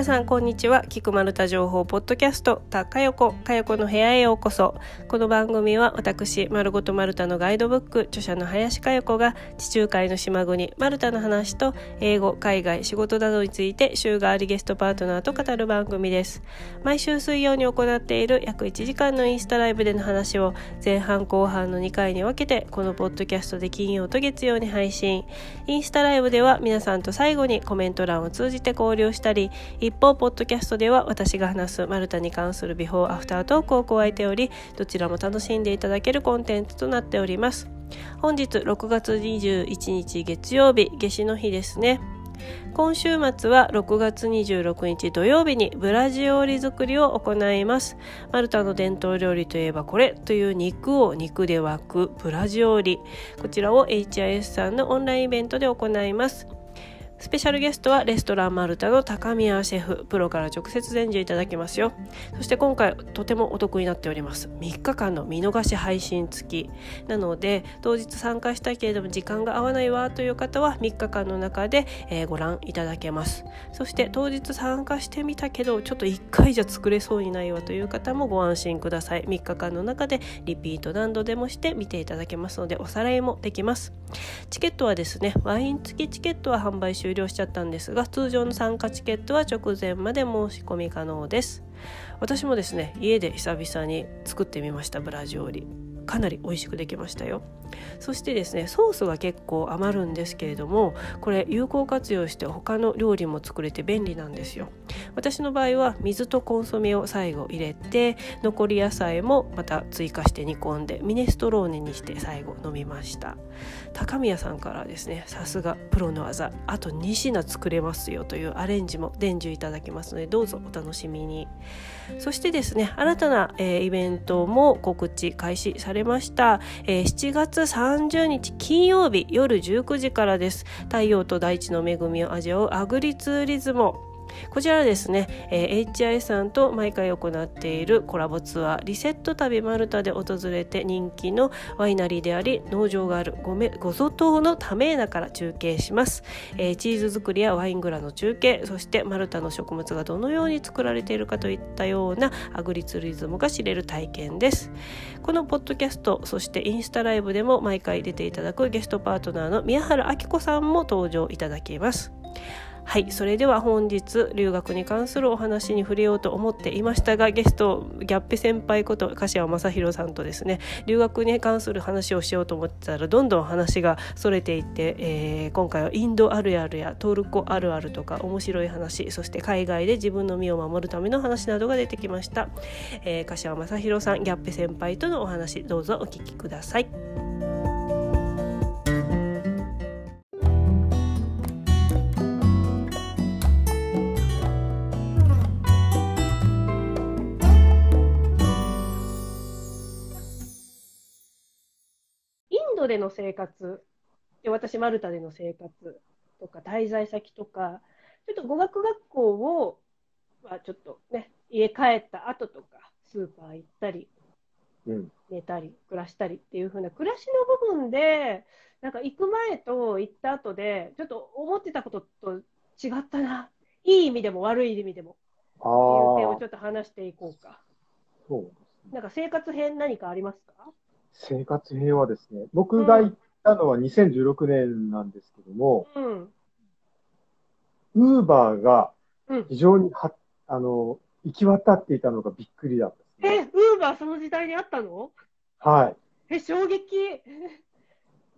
皆さんこんにちは。菊丸太情報ポッドキャスト。たかよこかよこの部屋へようこそ。この番組は私丸ごと丸太のガイドブック著者の林かよこが地中海の島国丸太の話と英語海外仕事などについて週替わりゲストパートナーと語る番組です。毎週水曜に行っている約1時間のインスタライブでの話を前半後半の2回に分けてこのポッドキャストで金曜と月曜に配信。インスタライブでは皆さんと最後にコメント欄を通じて交流したり一方ポッドキャストでは私が話すマルタに関するビフォーアフタートークを加えておりどちらも楽しんでいただけるコンテンツとなっております。本日6月21日月曜日夏至の日ですね。今週末は6月26日土曜日にブラジオリ作りを行います。マルタの伝統料理といえばこれという肉を肉で沸くブラジオリ。こちらを HIS さんのオンラインイベントで行います。スペシャルゲストはレストランマルタの高宮シェフ。プロから直接伝授いただきますよ。そして今回とてもお得になっております。3日間の見逃し配信付き。なので当日参加したいけれども時間が合わないわという方は3日間の中で、えー、ご覧いただけます。そして当日参加してみたけどちょっと1回じゃ作れそうにないわという方もご安心ください。3日間の中でリピート何度でもして見ていただけますのでおさらいもできます。チケットはですねワイン付きチケットは販売終終了しちゃったんですが通常の参加チケットは直前まで申し込み可能です。私もですね家で久々に作ってみましたブラジオリ。かなり美味しくできましたよ。そしてですねソースが結構余るんですけれどもこれ有効活用して他の料理も作れて便利なんですよ。私の場合は水とコンソメを最後入れて残り野菜もまた追加して煮込んでミネストローネにして最後飲みました。高宮さんからですねさすがプロの技。あと2品作れますよというアレンジも伝授いただきますのでどうぞお楽しみに。そしてですね新たな、えー、イベントも告知開始されました、えー、7月30日金曜日夜19時からです。太陽と大地の恵みを味わうアグリツーリズムこちらですね、えー、HI さんと毎回行っているコラボツアーリセット旅マルタで訪れて人気のワイナリーであり農場があるごめごゾ島のタメーナから中継します、えー、チーズ作りやワイングラの中継そしてマルタの食物がどのように作られているかといったようなアグリツーリズムが知れる体験です。このポッドキャストそしてインスタライブでも毎回出ていただくゲストパートナーの宮原明子さんも登場いただきます。はいそれでは本日留学に関するお話に触れようと思っていましたがゲストギャッペ先輩こと柏正弘さんとですね留学に関する話をしようと思ってたらどんどん話がそれていって、えー、今回はインドあるあるやトルコあるあるとか面白い話そして海外で自分の身を守るための話などが出てきました、えー、柏正弘さんギャッペ先輩とのお話どうぞお聞きください。での生活？で私マルタでの生活とか滞在先とかちょっと語学学校を、まあ、ちょっとね家帰った後とかスーパー行ったり、うん、寝たり暮らしたりっていう風な暮らしの部分でなんか行く前と行った後でちょっと思ってたことと違ったな。いい意味でも悪い意味でも。っていう点をちょっと話していこうか。そうなんか生活編何かありますか？生活平和ですね。僕が行ったのは2016年なんですけども、ウーバーが非常には、あの、行き渡っていたのがびっくりだった、ね、え、ウーバーその時代にあったの？はい。え、衝撃。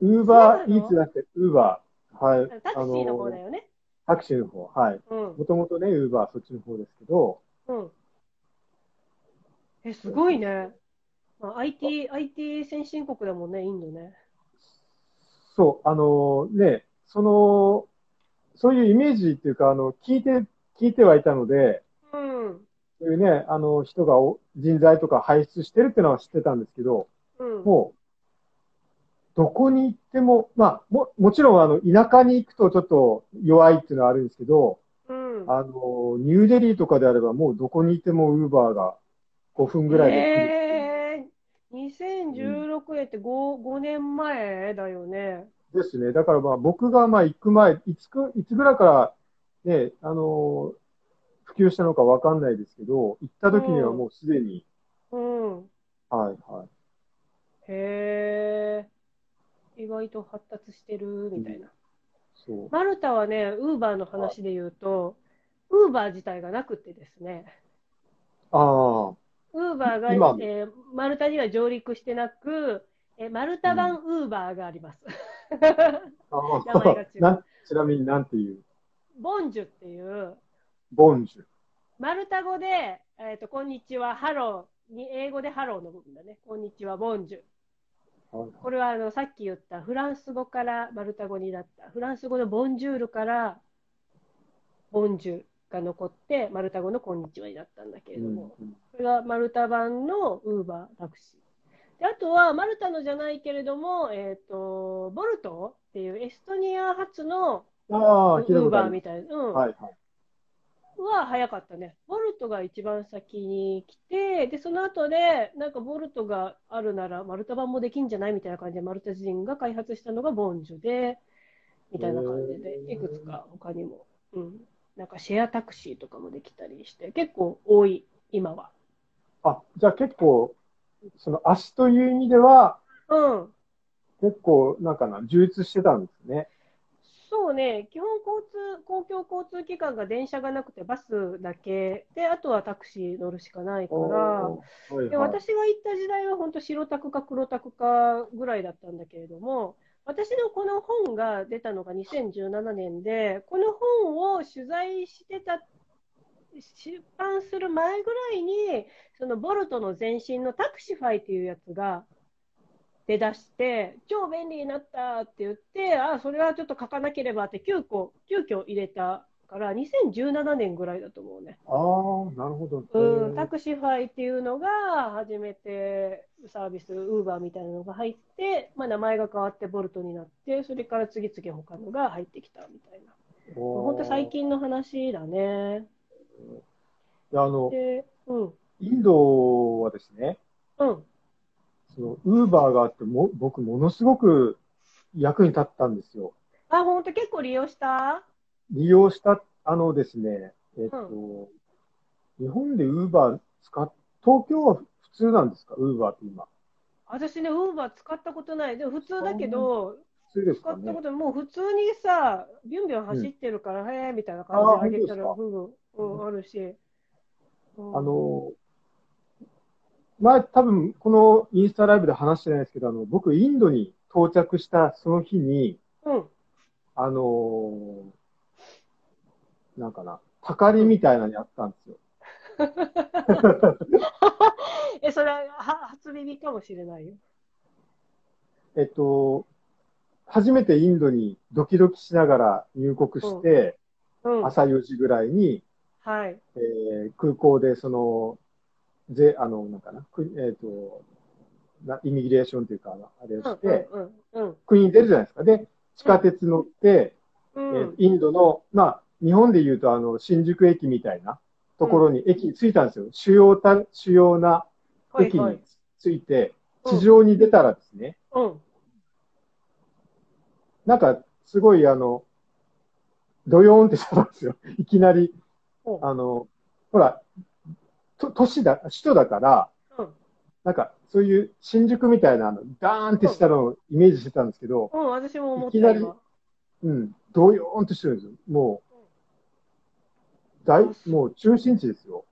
ウーバーイーツじゃなくて、ウーバー。はい。タクシーの方だよね。タクシーの方、はい。もともとね、ウーバーそっちの方ですけど。うん。え、すごいね。まあ、IT、IT 先進国だもんね、インドね。そう、あのね、その、そういうイメージっていうか、あの、聞いて、聞いてはいたので、うん。そういうね、あの、人が人材とか輩出してるっていうのは知ってたんですけど、うん、もう、どこに行っても、まあ、も、もちろん、あの、田舎に行くとちょっと弱いっていうのはあるんですけど、うん、あの、ニューデリーとかであれば、もうどこにいてもウーバーが5分ぐらいで来る。えー2016年って 5, 5年前だよね。ですね。だからまあ僕がまあ行く前、いつく、いつぐらいからね、あの、普及したのかわかんないですけど、行った時にはもうすでに、うん。はいはい。へえ。意外と発達してるみたいな。そう。マルタはね、ウーバーの話で言うと、ウーバー自体がなくてですね。ああ。ウーバーが、えー、マルタには上陸してなく、えー、マルタ版ウーバーがあります。うん、名前が違う。ちなみに何ていう？ Bonġu っていう、 Bonġu。マルタ語で、えっ、ー、と、こんにちは、 hello、に英語でハローの部分だね。こんにちは、 Bonġu。これはあのさっき言ったフランス語からマルタ語になった。フランス語のボンジュールからボンジュが残って、マルタ語のこんにちはになったんだけれども、うんうん、これがマルタ版のウーバータクシー。であとは、マルタのじゃないけれども、えっ、ー、と、ボルトっていうエストニア発のウーバーみたいな。うん、はいはい。は早かったね。ボルトが一番先に来て、で、その後で、なんかボルトがあるなら、マルタ版もできんじゃないみたいな感じで、マルタ人が開発したのがボンジュで、みたいな感じで、いくつか他にも、うん、なんかシェアタクシーとかもできたりして、結構多い、今は。あ、じゃあ結構、その足という意味では、うん。結構、なんかな、充実してたんですね。そうね、基本交通、公共交通機関が電車がなくてバスだけで、あとはタクシー乗るしかないから、はいはい、で私が行った時代は本当白タクか黒タクかぐらいだったんだけれども、私のこの本が出たのが2017年で、この本を取材してた、出版する前ぐらいに、そのボルトの前身のタクシファイっていうやつが出だして、超便利になったって言って、あ、それはちょっと書かなければって急遽、急遽入れたから、2017年ぐらいだと思うね。ああ、なるほど。うん、タクシファイっていうのが初めてサービス、ウーバーみたいなのが入って、まあ、名前が変わってボルトになって、それから次々他のが入ってきたみたいな。本当最近の話だね。あの、うん、インドはですね、うん。その、ウーバーがあっても、僕ものすごく役に立ったんですよ。あ、本当結構利用した？利用した、あのですね、えっと、うん、日本でウーバー使っ、東京は普通なんですか？ウーバーって今。私ね、ウーバー使ったことない。でも普通だけど、普通ですか、ね、使ったこともう普通にさ、ビュンビュン走ってるから、うん、へえみたいな感じであげたら、うん、うん、あるし。あの、前多分このインスタライブで話してないですけど、あの、僕インドに到着したその日に、うん、あのー、なんかな、たかりみたいなのやったんですよ。え、それは初耳かもしれないよ。えっと、初めてインドにドキドキしながら入国して、うんうん、朝4時ぐらいに、はい。えー、空港でその、ぜ、あの、なんかな、くえっ、ー、と、なイミグレーションというか、あれをして、国に出るじゃないですか。で、地下鉄乗って、うん、えー、インドの、まあ、日本で言うと、あの、新宿駅みたいなところに、駅に着いたんですよ。主要た、主要な駅に着いて、地上に出たらですね、うん、なんか、すごい、あの、ドヨーンってしたんですよ。いきなり。あの、ほら、と都市だ、首都だから、うん、なんか、そういう新宿みたいな、あの、ダーンってしたのをイメージしてたんですけど、うん、私も思ったいきなり、うん、ドヨーンとしてるんですよ。もう、大、もう中心地ですよ。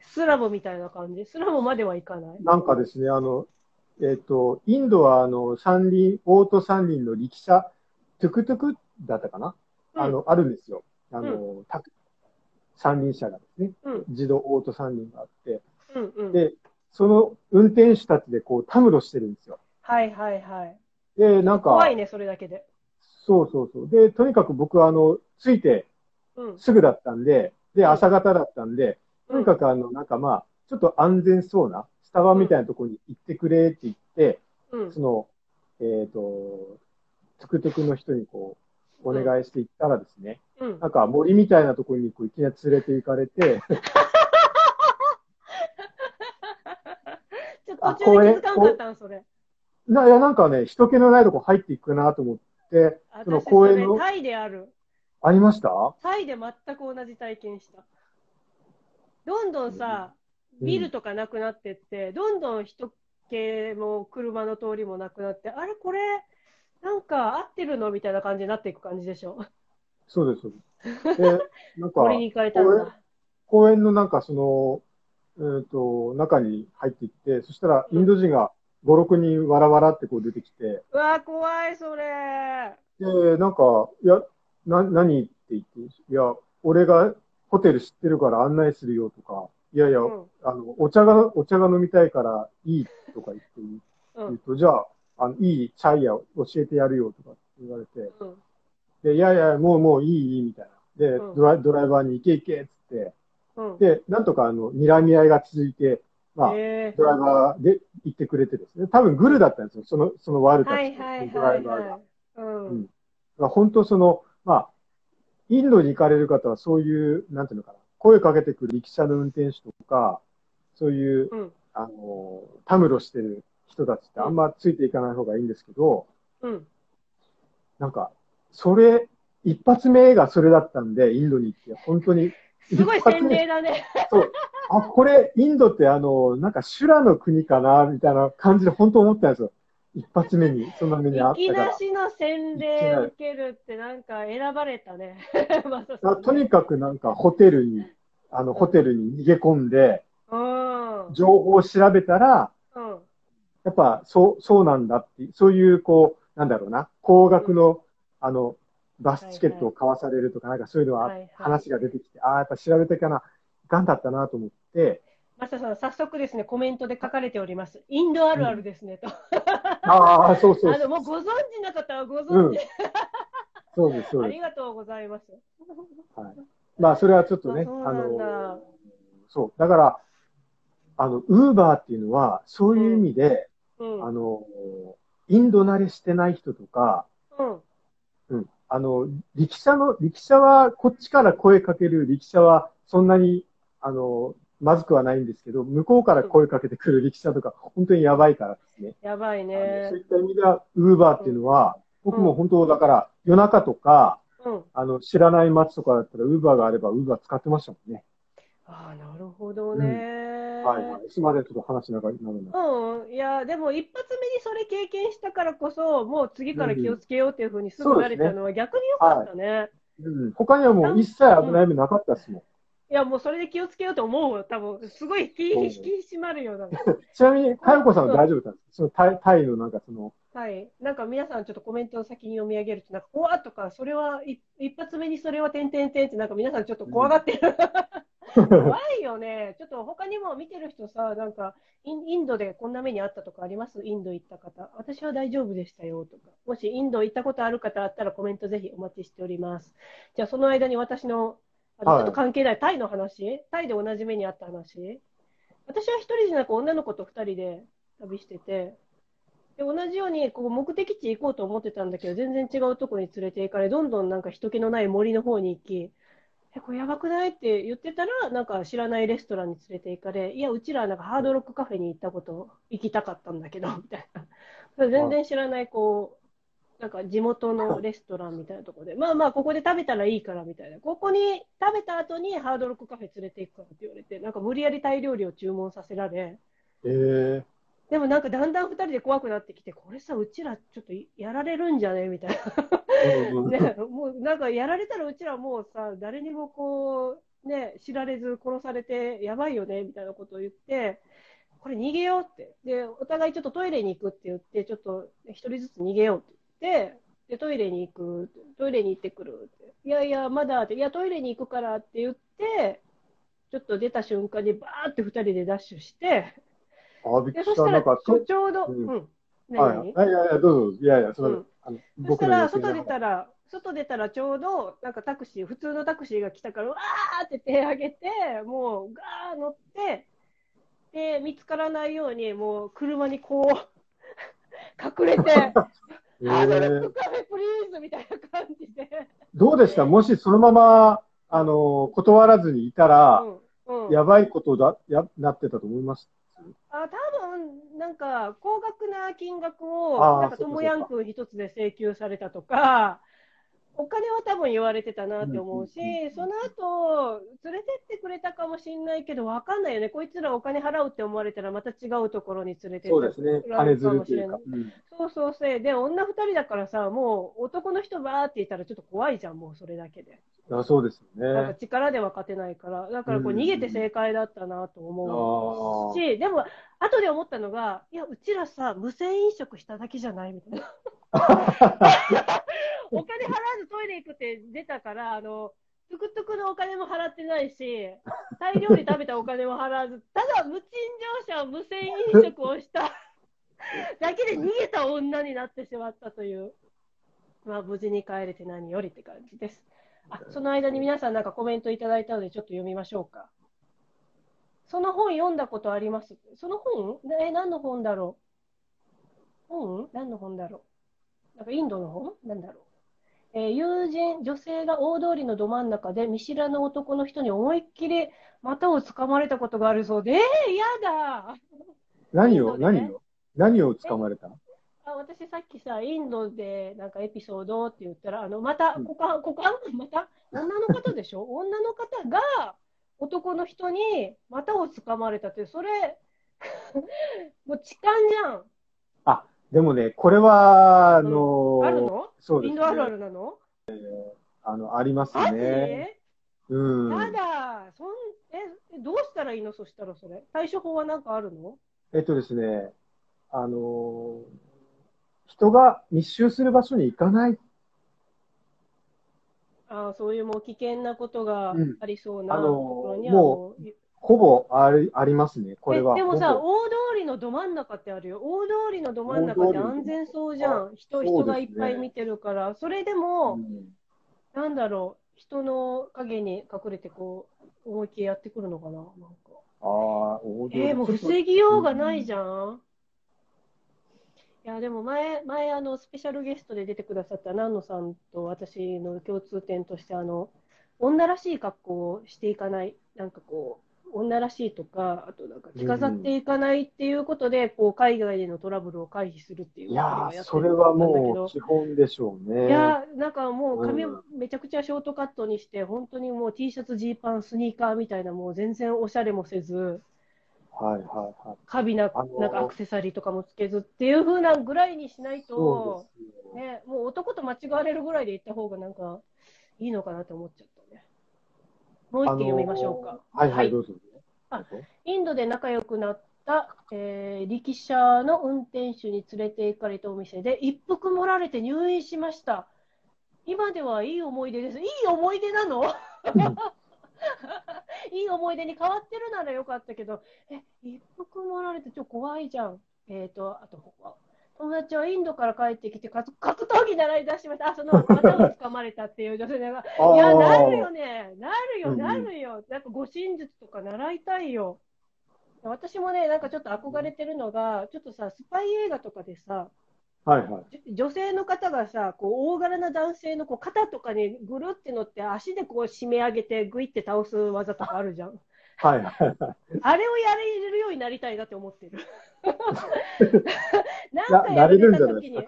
スラボみたいな感じ？スラボまではいかない？なんかですね、あの、えっ、ー、と、インドは、あの、三輪、オート三輪の力車、トゥクトゥクだったかな、うん、あの、あるんですよ。あの、うん、三輪車がですね、うん、自動オート三輪があって、うんうん、で、その運転手たちでこう、たむろしてるんですよ。はいはいはい。で、なんか、怖いね、それだけで。そうそうそう。で、とにかく僕は、あの、ついて、すぐだったんで、で、朝方だったんで、とにかくあの、なんかまあ、ちょっと安全そうな、スタバみたいなところに行ってくれって言って、その、えっ、ー、と、トゥクトゥクの人にこう、お願いして行ったらですね、うん、なんか森みたいなところにこういきなり連れて行かれて ちょっと途中で気づかんかったん、それ。いや、なんかね、人気のないとこ入っていくなと思って、その公園の。タイである。ありました？タイで全く同じ体験した。どんどんさ、ビルとかなくなってって、どんどん人系も車の通りもなくなって、あれこれ、なんか合ってるのみたいな感じになっていく感じでしょ？そうです、そうで なんか、に行かれたんだ。公園のなんかその、えっ、ー、と、中に入っていって、そしたらインド人が5、6人わらわらってこう出てきて。うわ、怖い、それ。で、なんか、いや、な、何って言って、いや、俺がホテル知ってるから案内するよとか、いやいや、うん、あの、お茶が、お茶が飲みたいからいいとか言って言うと、うん、じゃあ、あの、いいチャイヤ教えてやるよとか言われて、うん、で、いやいや、もうもういい、いい、みたいな。で、ドラドライバーに行け行けっつって、で、なんとかあの、睨み合いが続いて、まあ、ドライバーで行ってくれてですね。多分グルだったんですよ。その、そのワールドドライバーが。本当その、まあ、インドに行かれる方はそういう、なんていうのかな、声かけてくる力車の運転手とか、そういう、うん、あの、たむろしてる人たちってあんまついていかない方がいいんですけど、うん。なんか、それ、一発目がそれだったんで、インドに行って、本当に。すごい洗礼だね。そう。あ、これ、インドってあの、なんか修羅の国かな、みたいな感じで本当思ったんですよ。一発目に、そんな目にあったから。いきなしの洗礼を受けるってなんか選ばれたね。とにかくなんかホテルに、あの、ホテルに逃げ込んで、うん、情報を調べたら、うん、やっぱそう、そうなんだって、そういうこう、なんだろうな、高額の、うん、あの、バスチケットを買わされるとか、なんかそういうのは、話が出てきて、ああ、やっぱ調べてかな、がんだったなと思って、マサさん、早速ですね、コメントで書かれております。インドあるあるですね、と。ああ、そうそう あの、もうご存知な方はご存知。そうです、そうです。ありがとうございます。はい。まあ、それはちょっとね、あの、そう。だから、あの、ウーバーっていうのは、そういう意味で、あの、インド慣れしてない人とか、うん。うん。あの、力車の、力車は、こっちから声かける力車は、そんなに、あの、まずくはないんですけど、向こうから声かけてくる力車とか、本当にやばいからですね。やばいね。そういった意味では、ウーバーっていうのは、僕も本当、だから、夜中とか、うん、あの、知らない街とかだったら、ウーバーがあれば、ウーバー使ってましたもんね。ああ、なるほどね、うん、はいはい。いつまでちょっと話長くなるんだ。うん。いや、でも一発目にそれ経験したからこそ、もう次から気をつけようっていうふうにすぐなれたのは逆に良かったね。ねはい、うん。他にはもう一切危ない目なかったですもん。いや、もうそれで気をつけようと思う多分、すごい気引き締まるような。ちなみに、かよこさんは大丈夫なんですか？そのタイタイのなんかその。はい。なんか皆さんちょっとコメントを先に読み上げると、なんか、怖とか、それは、一発目にそれは点々点って、なんか皆さんちょっと怖がってる。うん、怖いよね。ちょっと他にも見てる人さ、なんかイン、インドでこんな目にあったとかあります？インド行った方。私は大丈夫でしたよとか。もしインド行ったことある方あったらコメントぜひお待ちしております。じゃあその間に私のあのちょっと関係ない、タイの話？タイで同じ目にあった話？私は一人じゃなく女の子と二人で旅してて、で同じようにこう目的地行こうと思ってたんだけど、全然違うとこに連れて行かれ、どんどんなんか人気のない森の方に行き、え、これやばくない？って言ってたら、なんか知らないレストランに連れて行かれ、いや、うちらなんかハードロックカフェに行ったこと、行きたかったんだけど、みたいな。全然知らない、こう、なんか地元のレストランみたいなところで、まあまあ、ここで食べたらいいからみたいな、ここに食べた後にハードロックカフェ連れて行くからって言われて、なんか無理やりタイ料理を注文させられ、えー、でもなんかだんだん2人で怖くなってきて、これさ、うちらちょっとやられるんじゃね？みたいな。ね。もうなんかやられたらうちらもうさ、誰にもこう、ね、知られず殺されてやばいよねみたいなことを言って、これ逃げようって。で、お互いちょっとトイレに行くって言って、ちょっと1人ずつ逃げようってで、でトイレに行く、トイレに行ってくるって、いやいや、まだって、いや、トイレに行くからって言って、ちょっと出た瞬間にバーって2人でダッシュして、あびっくりした。そしたらちょうど、うん。うん、何、はい、いやいや、どうぞ、いやいや、そ,、うん、あのそしたら、外出たら、外出たらちょうど、なんかタクシー、普通のタクシーが来たから、わーって手上げて、もう、ガー乗って、で、見つからないように、もう車にこう、隠れて、ハードルックカフェプリーズみたいな感じで。どうでした？もしそのまま、あの、断らずにいたら、うんうん、やばいことだ、や、なってたと思います？あ、多分、なんか、高額な金額を、なんか、ともやんくん一つで請求されたとか、お金は多分言われてたなって思うし、その後、連れてってくれたかもしれないけど、わかんないよね。こいつらお金払うって思われたら、また違うところに連れてってそうですね。金ずるっていうか。そうそうそう。で、女二人だからさ、もう男の人ばーって言ったらちょっと怖いじゃん、もうそれだけで。あそうですよね。なんか力では勝てないから。だからこう逃げて正解だったなと思うし、でも、後で思ったのが、いや、うちらさ、無銭飲食しただけじゃないみたいな。お金払わずトイレ行くって出たから、あの、トゥクトゥクのお金も払ってないし、タイ料理食べたお金も払わず、ただ無賃乗車無銭飲食をした だけで逃げた女になってしまったという。まあ、無事に帰れて何よりって感じです。あ、その間に皆さんなんかコメントいただいたのでちょっと読みましょうか。その本読んだことあります？その本？え、何の本だろう？本？何の本だろう？なんかインドの本なんだろう。えー、友人、女性が大通りのど真ん中で見知らぬ男の人に思いっきり股をつかまれたことがあるそうで、えー、やだ。何を、何を？何をつかまれた？あ私さっきさ、インドでなんかエピソードって言ったら、あのまた、股間、股間？また女の方でしょ？女の方が男の人に股をつかまれたって、それ もう痴漢じゃん。あ、でもね、これは、あのー、あるの？そうです、ね、インドあるあるなの、えー、あの、ありますね。うん。やだ。そん、え、どうしたらいいの？そしたらそれ。対処法は何かあるの？えっとですね、あのー、人が密集する場所に行かない。ああ、そういうもう危険なことがありそうなところにはもう、ほぼありありますね、これは。でもさ、のど真ん中ってあるよ。大通りのど真ん中って安全そうじゃん。人、人がいっぱい見てるから。それでも、うん、なんだろう、人の影に隠れてこう、思いっきりやってくるのかななんか。ああ、大通り。えー、もう防ぎようがないじゃん。うんいやでも前、前あのスペシャルゲストで出てくださった南野さんと私の共通点としてあの女らしい格好をしていかない、なんかこう、女らしいとか、あとなんか着飾っていかないっていうことで、こう海外でのトラブルを回避するっていういやそれはもう基本でしょうね。いやなんかもう髪をめちゃくちゃショートカットにして、本当にもう T シャツ、ジーパン、スニーカーみたいな、もう全然おしゃれもせず、はいはいはい。カビな、なんかアクセサリーとかもつけずっていうふうなぐらいにしないと、ね、もう男と間違われるぐらいで行った方がなんかいいのかなと思っちゃった。もう一件読みましょうか。はいはい、どうぞ。あインドで仲良くなった、えー、力車の運転手に連れて行かれたお店で一服盛られて入院しました。今ではいい思い出です。いい思い出なの？いい思い出に変わってるならよかったけど、え、一服盛られてちょっと怖いじゃん。えっ、ー、と、あと、友達はインドから帰ってきて格闘技習い出しました。あ、その、股を掴まれたっていう女性が、いや、なるよね。なるよ、なるよ。なんか、護身術とか習いたいよ。私もね、なんかちょっと憧れてるのが、ちょっとさ、スパイ映画とかでさ、はいはい、女性の方がさ、こう大柄な男性のこう肩とかにぐるって乗って、足でこう締め上げて、ぐいって倒す技とかあるじゃん。はいはいはい。あれをやれるようになりたいなって思ってる。なんかやられた時に、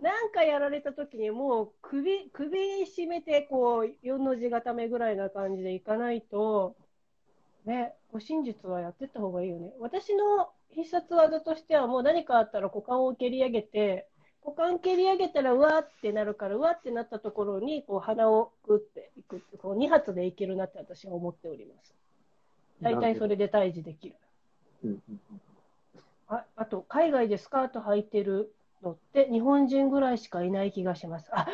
なんかやられた時にもう首、首絞めて、こう、4の字固めぐらいな感じでいかないと、ね、護身術はやってった方がいいよね。私の必殺技としてはもう何かあったら股間を蹴り上げて、股間蹴り上げたらうわってなるから、うわってなったところにこう鼻をグっていくってこう2発でいけるなって私は思っております。大体それで退治できる。ああと、海外でスカート履いてるのって日本人ぐらいしかいない気がします。あ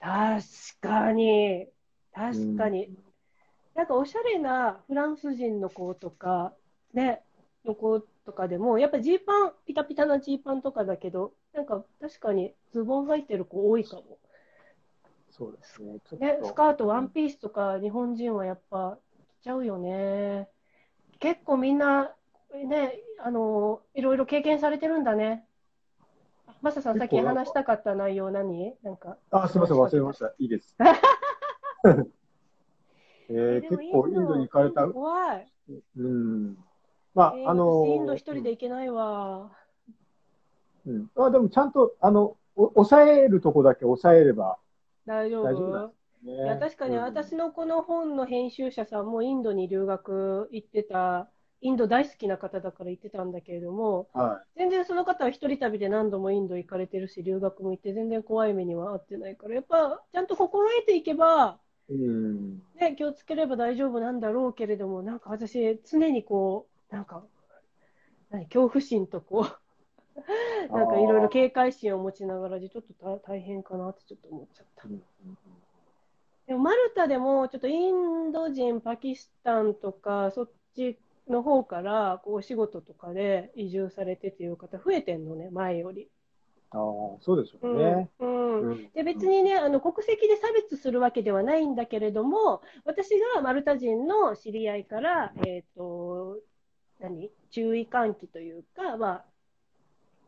確かに、確かに。なんかおしゃれなフランス人の子とか、ね、の子とかでも、やっぱジーパン、ピタピタなジーパンとかだけど、なんか確かにズボン履いてる子多いかも。そうですね。ね、スカート、ワンピースとか日本人はやっぱ着ちゃうよね。結構みんな、ね、あの、いろいろ経験されてるんだね。マサさん、さっき話したかった内容何？なんか。あ、すみません、忘れました。いいです。えー、結構インドに行かれた。怖い。うん。まあ、えー、あのインド一人で行けないわ。うん。あでもちゃんと、あの、お抑えるとこだけ抑えれば大丈夫大丈夫ね、いや確かに私のこの本の編集者さんもインドに留学行ってた、インド大好きな方だから行ってたんだけれども、はい、全然その方は一人旅で何度もインド行かれてるし、留学も行って全然怖い目には遭ってないから、やっぱちゃんと心得ていけば、うん。ね、気をつければ大丈夫なんだろうけれども、なんか私、常にこう、なんか、何恐怖心とこう なんかいろいろ警戒心を持ちながらで、ちょっと大変かなってちょっと思っちゃった。うん。でもマルタでもちょっとインド人、パキスタンとか、そっちの方からこうお仕事とかで移住されてっていう方増えてんのね、前より。ああ、そうですよね。うん、うん、で別にね、あの国籍で差別するわけではないんだけれども、私がマルタ人の知り合いから、えっ、ー、と、何？注意喚起というか、まあ、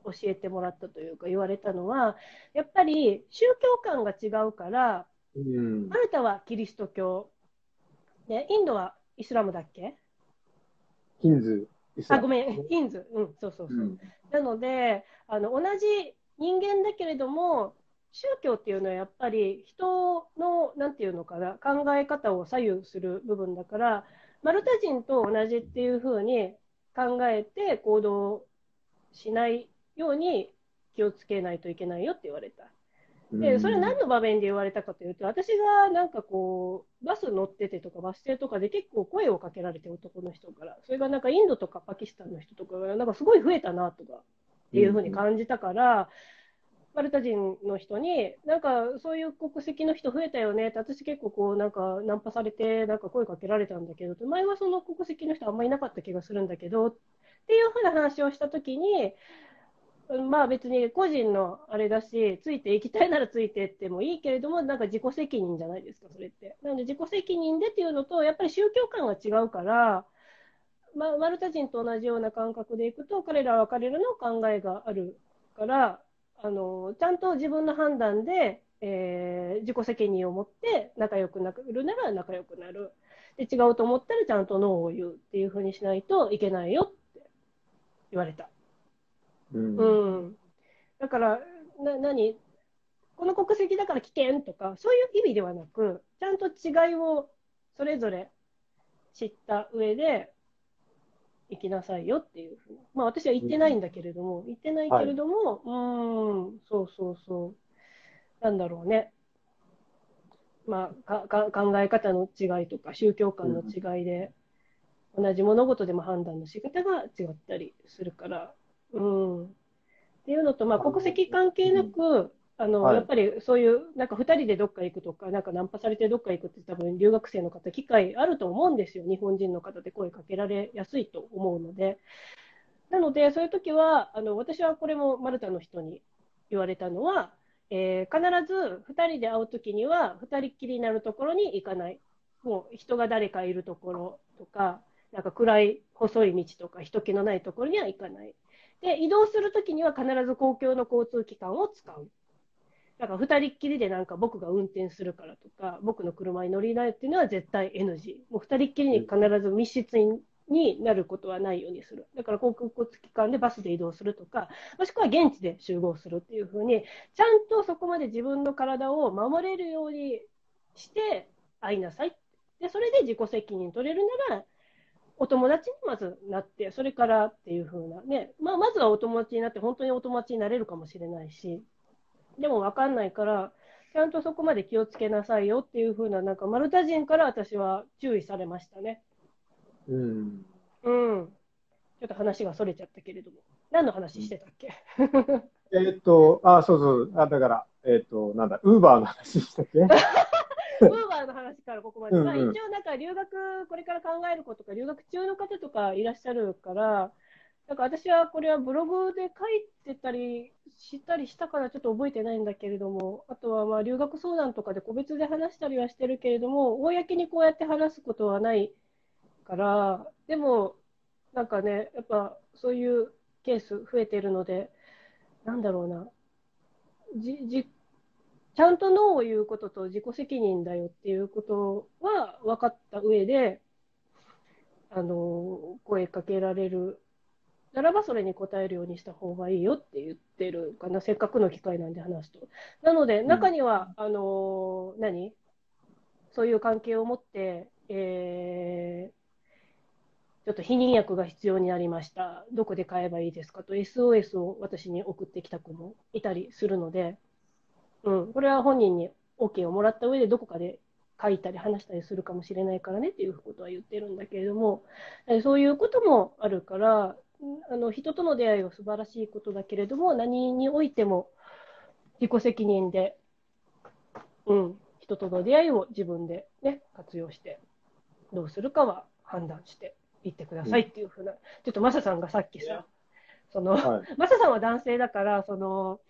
教えてもらったというか言われたのは、やっぱり宗教観が違うから、うん、マルタはキリスト教、でインドはイスラムだっけ？ヒンズあ、ごめん、ヒンズ。うん、そうそうそう。うん、なので、あの、同じ人間だけれども、宗教っていうのはやっぱり人の、なんていうのかな、考え方を左右する部分だから、マルタ人と同じっていうふうに考えて行動しないように気をつけないといけないよって言われた。で、それ何の場面で言われたかというと、私がなんかこう、バス乗っててとかバス停とかで結構声をかけられて男の人から、それがなんかインドとかパキスタンの人とかがなんかすごい増えたなとかっていうふうに感じたから、マルタ人の人に、なんかそういう国籍の人増えたよねって、私結構こうなんかナンパされて、なんか声かけられたんだけど、前はその国籍の人あんまりいなかった気がするんだけど、っていうふうな話をしたときに、まあ別に個人のあれだし、ついていきたいならついてってもいいけれども、なんか自己責任じゃないですか、それって。なので自己責任でっていうのと、やっぱり宗教観が違うから、まあ、マルタ人と同じような感覚でいくと、彼らは彼らの考えがあるから、あのちゃんと自分の判断で、えー、自己責任を持って仲良くなるなら仲良くなる。で違うと思ったらちゃんとノーを言うっていうふうにしないといけないよって言われた。うん、うん、だからな何？この国籍だから危険とかそういう意味ではなくちゃんと違いをそれぞれ知った上で行きなさいよっていうふうに、まあ、私は言ってないんだけれども、言ってないけれども、はい、うん。そうそうそう。なんだろうね。まあ、か考え方の違いとか宗教観の違いで、同じ物事でも判断の仕方が違ったりするからうん、っていうのと、まあ、国籍関係なく、あの、はい、やっぱりそういう、なんか2人でどっか行くとか、なんかナンパされてどっか行くって、多分留学生の方、機会あると思うんですよ、日本人の方で声かけられやすいと思うので。なので、そういう時はあの私はこれもマルタの人に言われたのは、えー、必ず2人で会う時には、2人っきりになるところに行かない、もう人が誰かいるところとか、なんか暗い細い道とか、人気のないところには行かない。で、移動するときには必ず公共の交通機関を使う。だから二人っきりでなんか僕が運転するからとか、僕の車に乗りないっていうのは絶対 NG。もう二人っきりに必ず密室になることはないようにする。だから航空交通機関でバスで移動するとか、もしくは現地で集合するっていうふうに、ちゃんとそこまで自分の体を守れるようにして会いなさい。で、それで自己責任取れるなら、お友達にまずなって、それからっていう風なね、まあ、まずはお友達になって、本当にお友達になれるかもしれないし、でも分かんないから、ちゃんとそこまで気をつけなさいよっていう風な、なんか、マルタ人から私は注意されましたね。うん。うん。ちょっと話がそれちゃったけれども。何の話してたっけ？えっと、あ、そうそう、あ、だから、えっ、ー、と、なんだ、ウーバーの話したっけウーバーの話からここまで。うんうん、まあ、一応、なんか留学、これから考える子とか、留学中の方とかいらっしゃるから、なんか私はこれはブログで書いてたりしたりしたからちょっと覚えてないんだけれども、あとはまあ留学相談とかで個別で話したりはしてるけれども、公にこうやって話すことはないから、でも、なんかね、やっぱそういうケース増えてるので、なんだろうな、じ実ちゃんとノーを言うことと自己責任だよっていうことは分かった上で、あの、声かけられるならばそれに答えるようにした方がいいよって言ってるかな、せっかくの機会なんで話すと。なので、中には、うん、あのー、何？そういう関係を持って、えー、ちょっと避妊薬が必要になりました。どこで買えばいいですかと SOS を私に送ってきた子もいたりするので、うん、これは本人に OK をもらった上でどこかで書いたり話したりするかもしれないからねっていうことは言ってるんだけれども、そういうこともあるから、あの人との出会いは素晴らしいことだけれども、何においても自己責任で、うん、人との出会いを自分で、ね、活用して、どうするかは判断していってくださいっていうふうな、うん、ちょっとマサさんがさっきさ、その、はい、マサさんは男性だから、その、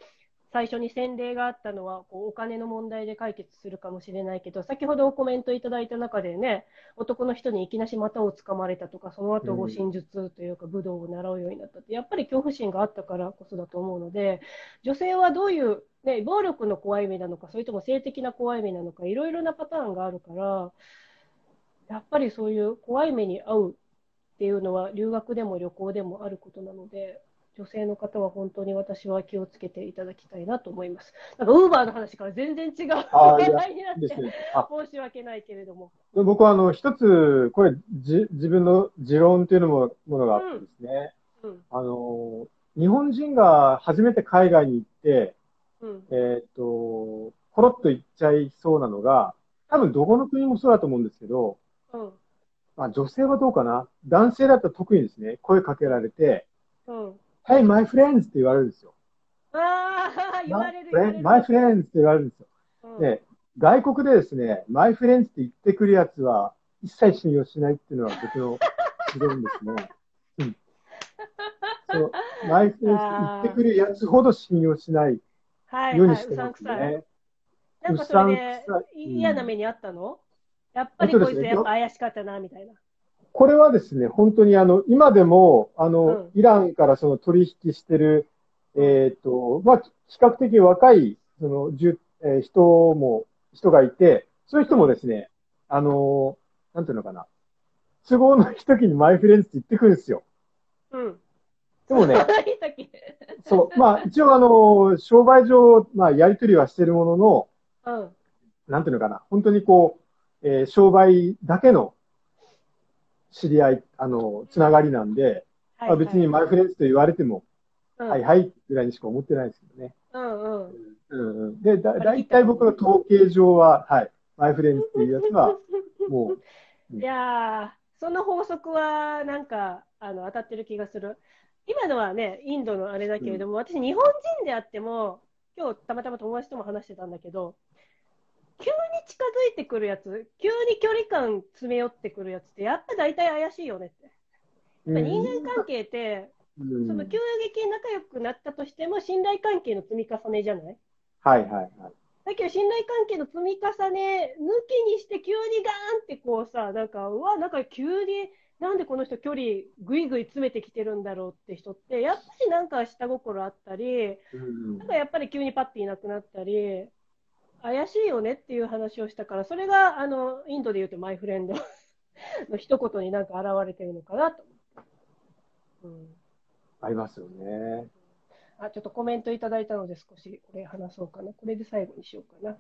最初に洗礼があったのはこうお金の問題で解決するかもしれないけど先ほどコメントいただいた中でね男の人にいきなし股をつかまれたとかその後護身術というか武道を習うようになったってやっぱり恐怖心があったからこそだと思うので女性はどういう、ね、暴力の怖い目なのかそれとも性的な怖い目なのかいろいろなパターンがあるからやっぱりそういう怖い目に遭うっていうのは留学でも旅行でもあることなので女性の方は本当に私は気をつけていただきたいなと思います。なんか、ウーバーの話から全然違う。話題になって、申し訳ないけれども。僕は、あの、一つ、これ、じ、自分の持論というのも、ものがあってですね、うん。うん、あの、日本人が初めて海外に行って、うん、えっ、と、コロッと行っちゃいそうなのが、多分どこの国もそうだと思うんですけど、まあ女性はどうかな？男性だったら特にですね、声かけられて、Hey, my friends って言われるんですよ。ああ、言われる。my friends って言われるんですよ。うん、で、外国でですね、my friends って言ってくるやつは一切信用しないっていうのは僕の持論ですね。うん。そう、my friends って言ってくるやつほど信用しないようにしてますね。はいはい、なんかそれで嫌な目にあったの、うん、やっぱりこいつやっぱ怪しかったな、みたいな。これはですね、本当にあの、今でも、あの、うん、イランからその取引してる、えっ、ー、と、まあ、比較的若い、その、じゅえー、人も、人がいて、そういう人もですね、あの、なんていうのかな、都合のいい時にマイフレンズって言ってくるんですよ。うん。でもね、そう、まあ、一応あの、商売上、まあ、やりとりはしてるものの、うん。なんていうのかな、本当にこう、えー、商売だけの知り合い、あの、つながりなんで、はいはい、まあ、別にマイフレンズと言われても、うん、はいはいぐらいにしか思ってないですけどね。うんうん。うんうん、で、だ、だいたい僕の統計上は、はい、マイフレンズっていうやつは、もう。いやー、その法則は、なんか、あの、当たってる気がする。今のはね、インドのあれだけれども、うん、私、日本人であっても、今日たまたま友達とも話してたんだけど、急に近づいてくるやつ、急に距離感詰め寄ってくるやつって、やっぱ大体怪しいよねって。人間関係って、うん、その急激に仲良くなったとしても、信頼関係の積み重ねじゃない？はいはいはい。だけど、信頼関係の積み重ね抜きにして、急にガーンってこうさ、なんか、うわ、なんか急に、なんでこの人距離ぐいぐい詰めてきてるんだろうって人って、やっぱりなんか下心あったり、うん、なんかやっぱり急にパッていなくなったり、怪しいよねっていう話をしたから、それがあのインドで言うとマイフレンドの一言になんか現れてるのかなと。うん、ありますよね。あ、ちょっとコメントいただいたので少しこれ話そうかな。これで最後にしようかな。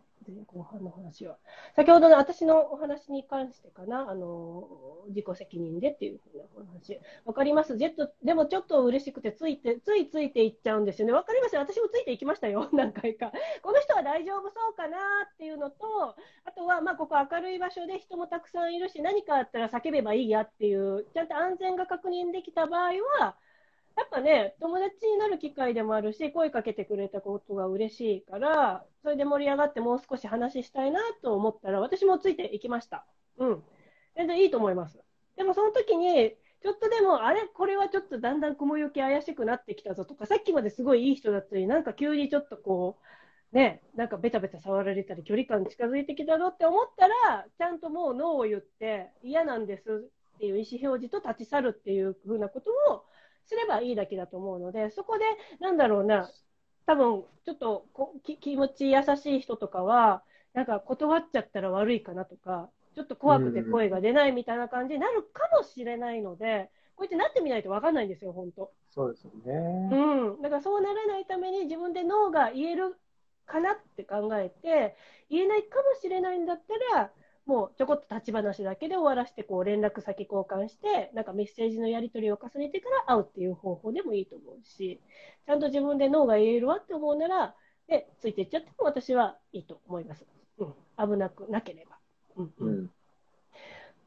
後半の話は。先ほどの私のお話に関してかな。あの、自己責任でっていうふうなお話。わかります？ジェット、でもちょっと嬉しくてついて、ついついていっちゃうんですよね。わかります？私もついていきましたよ。何回か。この人は大丈夫そうかなっていうのと、あとは、まあ、ここ明るい場所で人もたくさんいるし、何かあったら叫べばいいやっていう、ちゃんと安全が確認できた場合は、っぱね、友達になる機会でもあるし、声かけてくれたことが嬉しいから、それで盛り上がってもう少し話したいなと思ったら、私もついていきました。うん。全然いいと思います。でもその時に、ちょっとでも、あれ？これはちょっとだんだん雲行き怪しくなってきたぞとか、さっきまですごいいい人だったり、なんか急にちょっとこう、ね、なんかベタベタ触られたり、距離感近づいてきたぞって思ったら、ちゃんともうノーを言って、嫌なんですっていう意思表示と立ち去るっていうふうなことをすればいいだけだと思うので、そこで、なんだろうな、多分ちょっとこ気持ち優しい人とかは、なんか断っちゃったら悪いかなとか、ちょっと怖くて声が出ないみたいな感じになるかもしれないので、こうやってなってみないと分かんないんですよ、本当。そうですよね。うん。だからそうならないために自分でノーが言えるかなって考えて、言えないかもしれないんだったら、もうちょこっと立ち話だけで終わらせて、こう連絡先交換して、なんかメッセージのやり取りを重ねてから会うっていう方法でもいいと思うし、ちゃんと自分でノーが言えるわって思うなら、で、ついていっちゃっても私はいいと思います。うん。危なくなければ。うん、うん。うん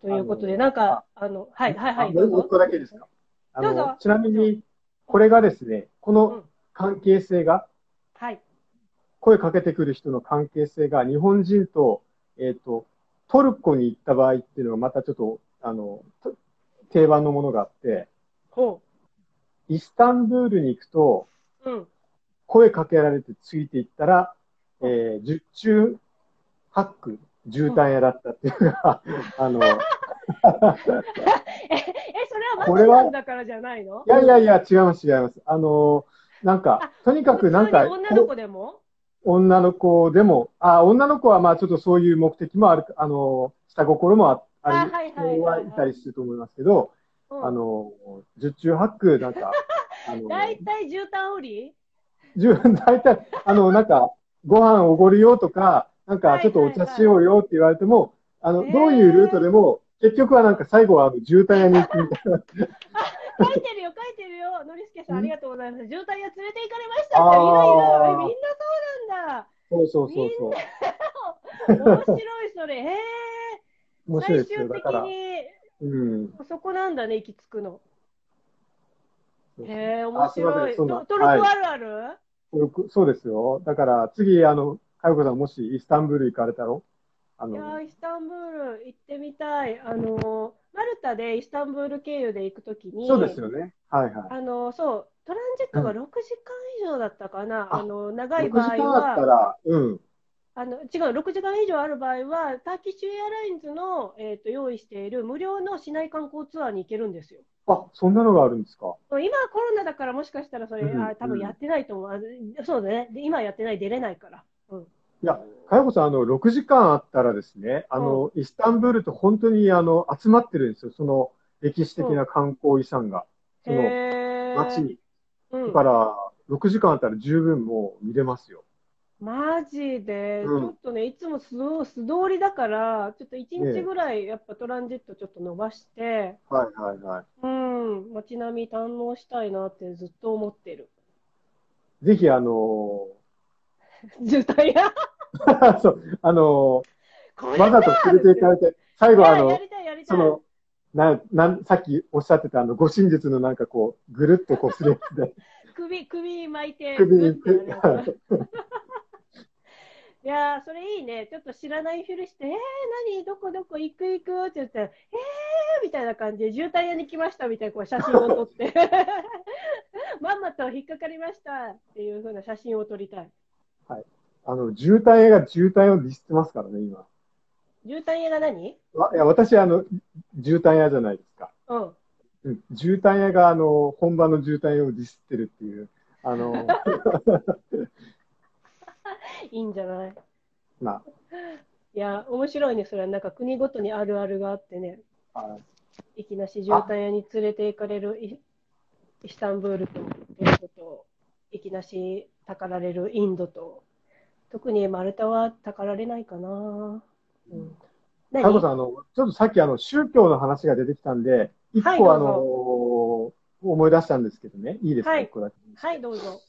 ということで、なんか、あの、はい、はい、はい。もう一個だけですか？あの、ちなみに、これがですね、この関係性が、はい。声かけてくる人の関係性が、日本人と、えっ、ー、と、トルコに行った場合っていうのがまたちょっと、あの、定番のものがあって、ほう。イスタンブールに行くと、うん。声かけられてついていったら、えー、十中八九絨毯屋だったっていうのが、あの、え、それはマジだからじゃないの？いやいやいや、違います、違います。あの、なんか、とにかくなんか、女の子でも？女の子でも、あ、女の子はまあちょっとそういう目的もある、あの、下心もああり、人はいたりすると思いますけど、あの、十中八九、なんか、あの、大体絨毯売り？大体、あの、なんか、ご飯おごるよとか、なんかちょっとお茶しようよって言われても、あの、どういうルートでも、結局はなんか最後はあの渋滞屋に行くみたいな。書いてるよ、書いてるよ。ノリスケさん、ありがとうございます。渋滞屋連れて行かれましたって、みんなみんなそうなんだ。そうそうそうそう。面白い、それ。へえ。面白いですよ。最終的に、うん、そこなんだね、行き着くの。へえ、面白い。トルコあるある、はい、そうですよ。だから、次、あの、かよこさん、もしイスタンブール行かれたろあのいやイスタンブール行ってみたい。あの、マルタでイスタンブール経由で行くときに、そうですよね。はいはい。あの、そう、トランジットが6時間以上だったかな。うん、あの、長い場合は。6時間あったら、うん。あの違う、6時間以上ある場合は、ターキッシュエアラインズの、えーと、用意している無料の市内観光ツアーに行けるんですよ。あそんなのがあるんですか？今はコロナだからもしかしたらそれ、うん、あ多分やってないと思う。そうだね。今やってない、出れないから。うん、いや、かやこさん、あの、6時間あったらですね、あの、うん、イスタンブールって本当に、あの、集まってるんですよ。その、歴史的な観光遺産が。その、街に。だから、6時間あったら十分もう見れますよ。マジで、うん、ちょっとね、いつも素素通りだから、ちょっと1日ぐらい、やっぱトランジットちょっと伸ばして、はいはいはい。うん、街並み堪能したいなってずっと思ってる。ぜひ、あのー、渋滞や そう、あのー、わざと連れて行かれて、最後あの、その、な、なん、さっきおっしゃってたあの、護身術のなんかこう、ぐるっとこうすれて。首、首巻いて。首、首。いやー、それいいね。ちょっと知らないふりして、えー、何？どこどこ？行く行くって言ったら、えーみたいな感じで、渋滞屋に来ましたみたいなこう写真を撮って、まんまと引っかかりましたっていうふうな写真を撮りたい。はい。あの、渋滞屋が渋滞をディスってますからね、今。渋滞屋が何？いや、私、あの、渋滞屋じゃないですか。うん。うん、渋滞屋が、あの、本場の渋滞をディスってるっていう、あの、いいんじゃない？まあ。いや、面白いね、それは。なんか国ごとにあるあるがあってね。いきなし渋滞屋に連れて行かれるイスタンブールと、トルコと、いきなしたかられるインドと、特にマルタはたかられないかな。うん。タコさん、あの、ちょっとさっきあの、宗教の話が出てきたんで、一個、はい、あの、思い出したんですけどね。いいですか、はい、個だけ。はい、どうぞ。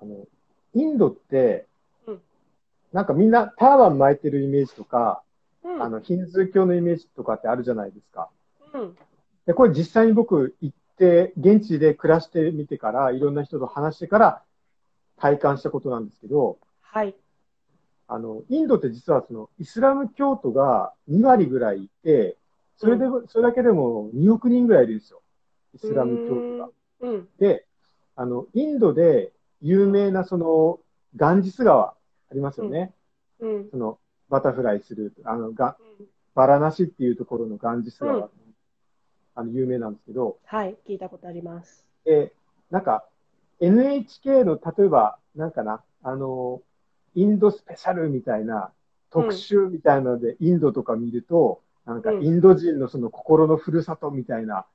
あの、インドって、なんかみんなターバン巻いてるイメージとか、うん、あの、ヒンズー教のイメージとかってあるじゃないですか。うん。で、これ実際に僕行って、現地で暮らしてみてから、いろんな人と話してから体感したことなんですけど、はい。あの、インドって実はその、イスラム教徒が2割ぐらいいて、それで、うん、それだけでも2億人ぐらいいるんですよ。イスラム教徒が。うん。で、あの、インドで有名なその、ガンジス川ありますよね。うん。その、バタフライする、あの、が、バラナシっていうところのガンジス川、うん、あの、有名なんですけど。はい、聞いたことあります。で、なんか、NHK の、例えば、なんかな、あの、インドスペシャルみたいな、特集みたいなので、インドとか見ると、なんか、インド人のその心のふるさとみたいな、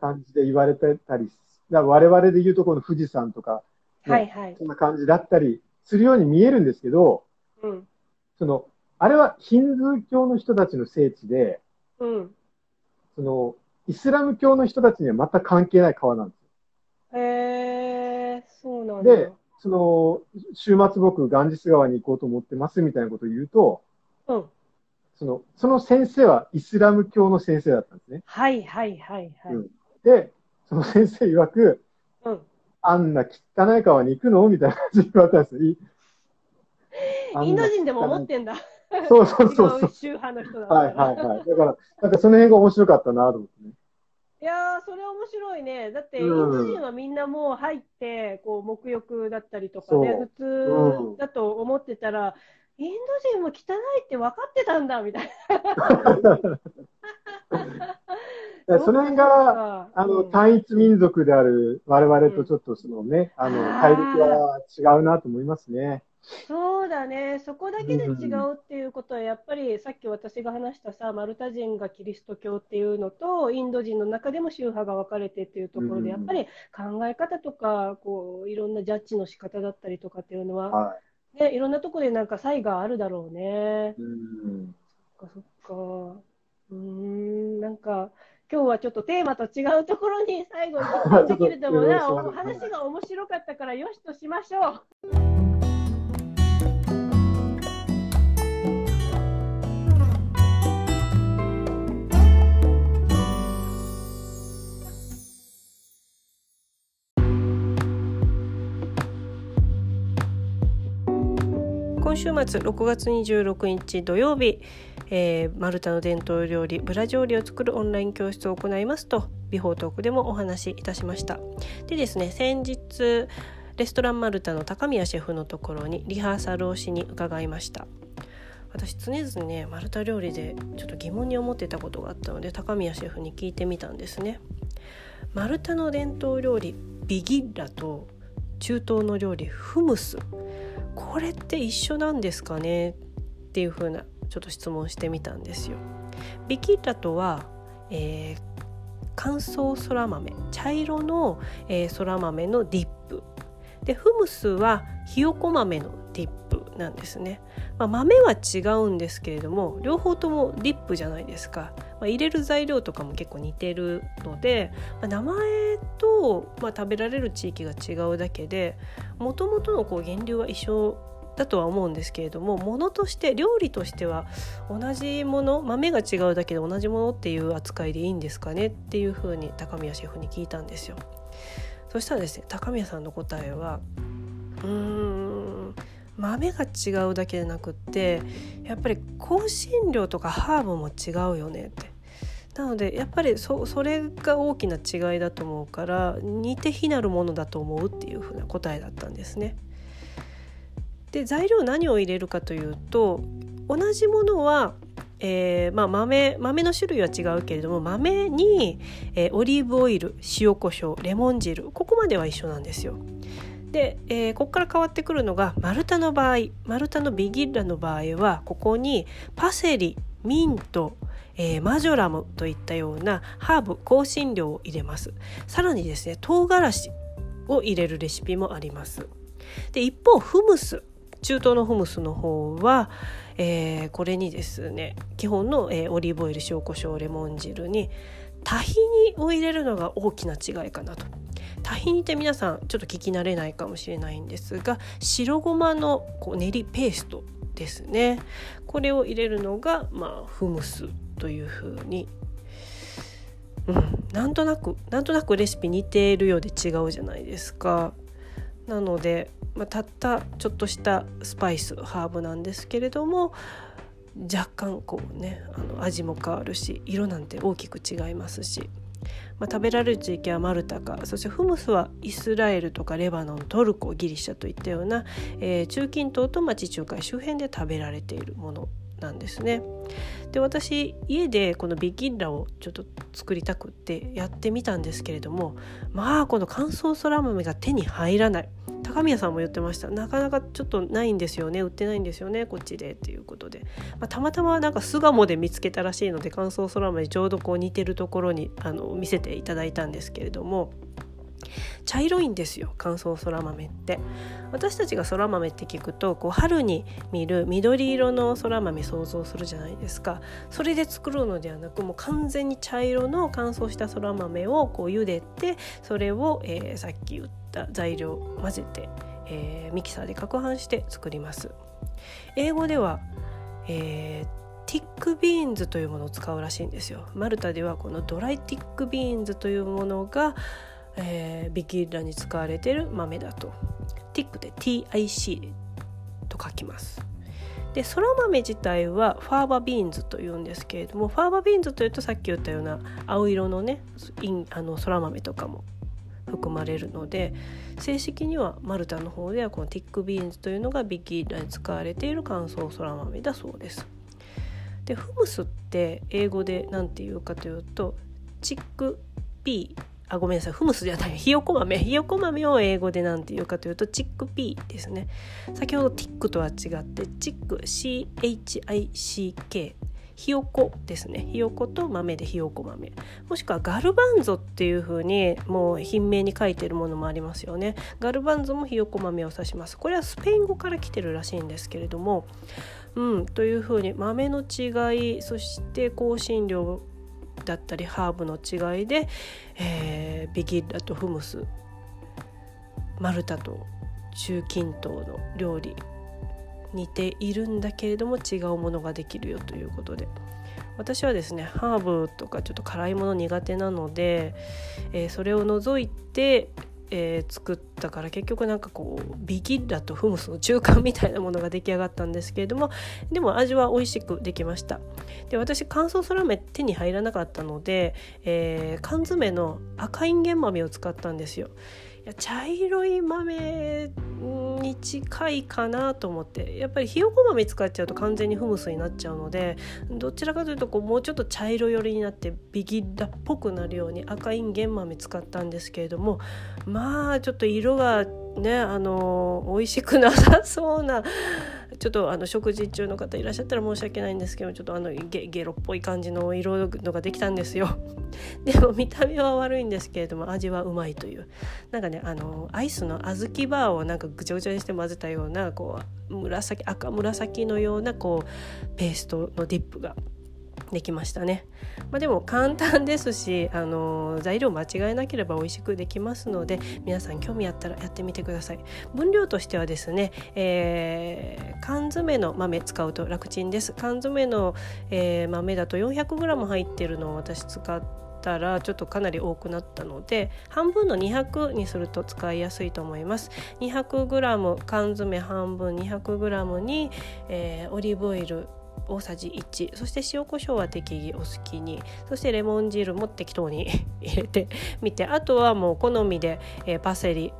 感じで言われてたり、うん、我々で言うとこの富士山とか、ね、はいはい、そんな感じだったりするように見えるんですけど、うん、その、あれはヒンズー教の人たちの聖地で、うん、その、イスラム教の人たちには全く関係ない川なんですよ。へえ、そうなんだ。で、その、週末僕、ガンジス川に行こうと思ってますみたいなことを言うと、うん。その、その先生はイスラム教の先生だったんですね。はいはいはいはい。うん、で、その先生曰く、うん。あんな汚い川に行くの？みたいな感じで言われたんですよ。インド人でも思ってんだ。そうそうそうそう。宗派の人だはいはいはい。だから、なんかその辺が面白かったなと思ってね。いやそれ面白いね。だって、インド人はみんなもう入って、こう、沐浴だったりとかね、普通だと思ってたら、インド人も汚いって分かってたんだ、みたいな。その辺が、あの、単一民族である我々とちょっとそのね、あの、大陸は違うなと思いますね。そうだね、そこだけで違うっていうことは、やっぱりさっき私が話したさ、マルタ人がキリスト教っていうのと、インド人の中でも宗派が分かれてっていうところで、やっぱり考え方とか、こういろんなジャッジの仕方だったりとかっていうのは、はい、ね、いろんなところでなんか差異があるだろうね。うん、そっかそっか。うん、なんか、今日はちょっとテーマと違うところに最後に行ったけれども な、話が面白かったからよしとしましょう。今週末6月26日土曜日、えー、マルタの伝統料理ブラジオリを作るオンライン教室を行いますとビフォートークでもお話しいたしました。でですね先日レストランマルタの高宮シェフのところにリハーサルをしに伺いました。私常々ねマルタ料理でちょっと疑問に思ってたことがあったので高宮シェフに聞いてみたんですね。マルタの伝統料理ビギッラと中東の料理フムス。これって一緒なんですかね？っていう風なちょっと質問してみたんですよ。ビキッラとは、えー、乾燥そら豆茶色の、えー、そら豆のディップでフムスはひよこ豆のディップなんですね、まあ、豆は違うんですけれども両方ともディップじゃないですか、まあ、入れる材料とかも結構似てるので、まあ、名前と、ま、食べられる地域が違うだけでもともとのこう源流は一緒だとは思うんですけれどもものとして料理としては同じもの豆が違うだけで同じものっていう扱いでいいんですかねっていうふうに高宮シェフに聞いたんですよ。そしたらですね高宮さんの答えはうーん豆が違うだけでなくってやっぱり香辛料とかハーブも違うよねってなのでやっぱりそれが大きな違いだと思うから似て非なるものだと思うっていうふうな答えだったんですね。で材料何を入れるかというと同じものはえーまあ豆、豆の種類は違うけれども豆に、えー、オリーブオイル塩コショウレモン汁ここまでは一緒なんですよ。で、えー、ここから変わってくるのが丸太の場合丸太のビギッラの場合はここにパセリミント、えー、マジョラムといったようなハーブ香辛料を入れますさらにですね唐辛子を入れるレシピもありますで一方フムス中東のフムスの方は、えー、これにですね基本の、えー、オリーブオイル塩コショウレモン汁にタヒニを入れるのが大きな違いかなと。タヒニって皆さんちょっと聞き慣れないかもしれないんですが白ごまのこう練りペーストですねこれを入れるのが、まあ、フムスというふうに、うん、なんとなくなんとなくレシピ似ているようで違うじゃないですか。なのでまあ、たったちょっとしたスパイスハーブなんですけれども若干こうねあの味も変わるし色なんて大きく違いますし、まあ、食べられる地域はマルタかそしてフムスはイスラエルとかレバノントルコギリシャといったような、えー、中近東と、まあ、地中海周辺で食べられているものなんですね。で私家でこのビキンラをちょっと作りたくってやってみたんですけれどもまあこの乾燥そら豆が手に入らない。高宮さんも言ってました。なかなかちょっとないんですよね。売ってないんですよね。こっちでっていうことで、まあ、たまたまなんか巣鴨で見つけたらしいので乾燥そら豆ちょうどこう似てるところにあの見せていただいたんですけれども茶色いんですよ乾燥そら豆って。私たちがそら豆って聞くとこう春に見る緑色のそら豆想像するじゃないですか。それで作るのではなくもう完全に茶色の乾燥したそら豆をこう茹でてそれを、えー、さっき言った材料混ぜて、えー、ミキサーで攪拌して作ります。英語では、えー tick beans というものを使うらしいんですよ。マルタではこの dry tick beans というものが、えー、ビキッラに使われている豆だと。TIC で TIC と書きます。でそら豆自体は fava beans というんですけれども fava beans というとさっき言ったような青色のねあのそら豆とかも含まれるので正式にはマルタの方ではこの tick beans というのがビキッラに使われている乾燥そら豆だそうです。でフムスって英語で何て言うかというとチックピー。あごめんなさい。フムスじゃない。ひよこ豆。ひよこ豆を英語で何て言うかというとチックピーですね。先ほどティックとは違ってチック CHICK ひよこですね。ひよこと豆でひよこ豆。もしくはガルバンゾっていう風にもう品名に書いてるものもありますよね。ガルバンゾもひよこ豆を指します。これはスペイン語から来てるらしいんですけれどもうんという風に豆の違いそして香辛料だったりハーブの違いで、えー、ビギッラとフムスマルタと中近東の料理似ているんだけれども違うものができるよということで。私はですねハーブとかちょっと辛いもの苦手なので、えー、それを除いてえー、作ったから結局なんかこうビギッラとフムスの中間みたいなものが出来上がったんですけれどもでも味は美味しくできました。で私乾燥そら豆手に入らなかったので、えー、缶詰の赤いんげん豆を使ったんですよや茶色い豆に近いかなと思ってやっぱりひよこ豆使っちゃうと完全にフムスになっちゃうのでどちらかというとこうもうちょっと茶色寄りになってビギッラっぽくなるように赤いんげん豆使ったんですけれどもまあちょっと色がねあの美味しくなさそうなちょっとあの食事中の方いらっしゃったら申し訳ないんですけどちょっとあのゲゲロっぽい感じの色のができたんですよ。でも見た目は悪いんですけれども味はうまいという。なんかねあのアイスの小豆バーをなんかぐちゃぐちゃにして混ぜたようなこう紫赤紫のようなこうペーストのディップができましたね、まあ、でも簡単ですしあの材料間違えなければ美味しくできますので皆さん興味あったらやってみてください。分量としてはですね、えー、缶詰の豆使うと楽ちんです。缶詰の、えー、豆だと 400g 入ってるのを私使ったらちょっとかなり多くなったので半分の200にすると使いやすいと思います。200g 缶詰半分 200g に、えー、オリーブオイル大さじ1そして塩コショウは適宜お好きに。そしてレモン汁も適当に 入れてみて。あとはもう好みで、えー、パセリ。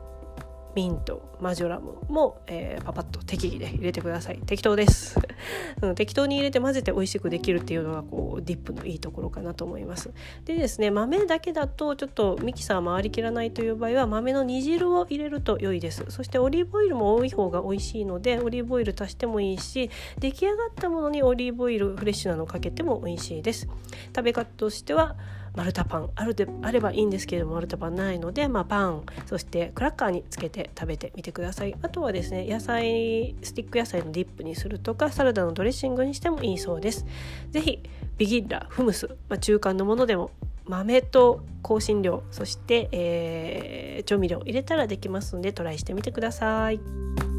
ミントマジョラムも、えー、パパッと適宜で入れてください。適当です、適当に入れて混ぜて美味しくできるっていうのがこうディップのいいところかなと思います。でですね豆だけだとちょっとミキサー回りきらないという場合は豆の煮汁を入れると良いです。そしてオリーブオイルも多い方が美味しいのでオリーブオイル足してもいいし出来上がったものにオリーブオイルフレッシュなのをかけても美味しいです。食べ方としてはマルタパンあるであればいいんですけれどもマルタパンないので、まあ、パンそしてクラッカーにつけて食べてみてくださいあとはですね野菜スティック野菜のディップにするとかサラダのドレッシングにしてもいいそうです是非ビギッラフムス、まあ、中間のものでも豆と香辛料そして、えー、調味料入れたらできますのでトライしてみてください。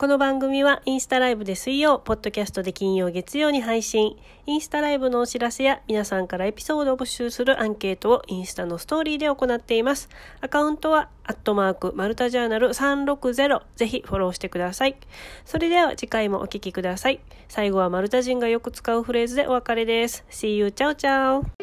この番組はインスタライブで水曜、ポッドキャストで金曜、月曜に配信。インスタライブのお知らせや皆さんからエピソードを募集するアンケートをインスタのストーリーで行っています。アカウントは、アットマーク、マルタジャーナル360。ぜひフォローしてください。それでは次回もお聴きください。最後はマルタ人がよく使うフレーズでお別れです。See you, ciao ciao!